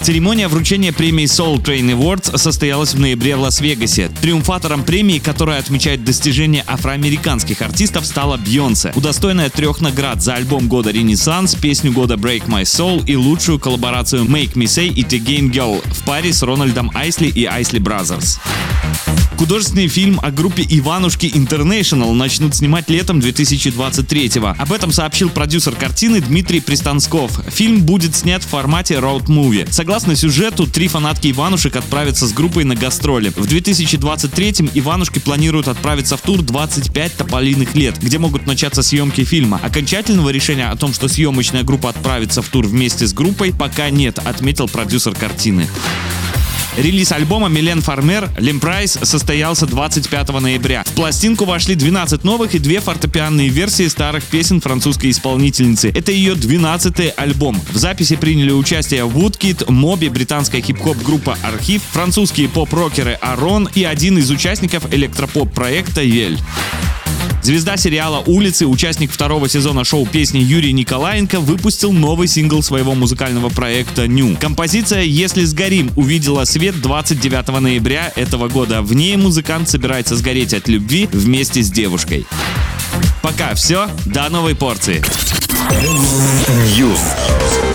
Церемония вручения премии Soul Train Awards состоялась в ноябре в Лас-Вегасе. Триумфатором премии, которая отмечает достижения афроамериканских артистов, стала Бьонсе, удостоенная трех наград за альбом года «Ренессанс», песню года «Break My Soul» и лучшую коллаборацию «Make Me Say» и «The Game Girl» в паре с Рональдом Айсли и Айсли Brothers. Художественный фильм о группе Иванушки International начнут снимать летом 2023-го. Об этом сообщил продюсер картины Дмитрий Пристансков. Фильм будет снят в формате роуд-муви. Согласно сюжету, три фанатки Иванушек отправятся с группой на гастроли. В 2023-м Иванушки планируют отправиться в тур 25 тополиных лет, где могут начаться съемки фильма. Окончательного решения о том, что съемочная группа отправится в тур вместе с группой, пока нет, отметил продюсер картины. Релиз альбома Милен Фармер L'Emprise состоялся 25 ноября. В пластинку вошли 12 новых и две фортепианные версии старых песен французской исполнительницы. Это ее 12-й альбом. В записи приняли участие Woodkid, Моби, британская хип-хоп группа Архив, французские поп-рокеры AaRON и один из участников электропоп проекта Yelle. Звезда сериала «Улицы», участник второго сезона шоу песни Юрий Николаенко выпустил новый сингл своего музыкального проекта «Ню». Композиция «Если сгорим» увидела свет 29 ноября этого года. В ней музыкант собирается сгореть от любви вместе с девушкой. Пока все, до новой порции. News.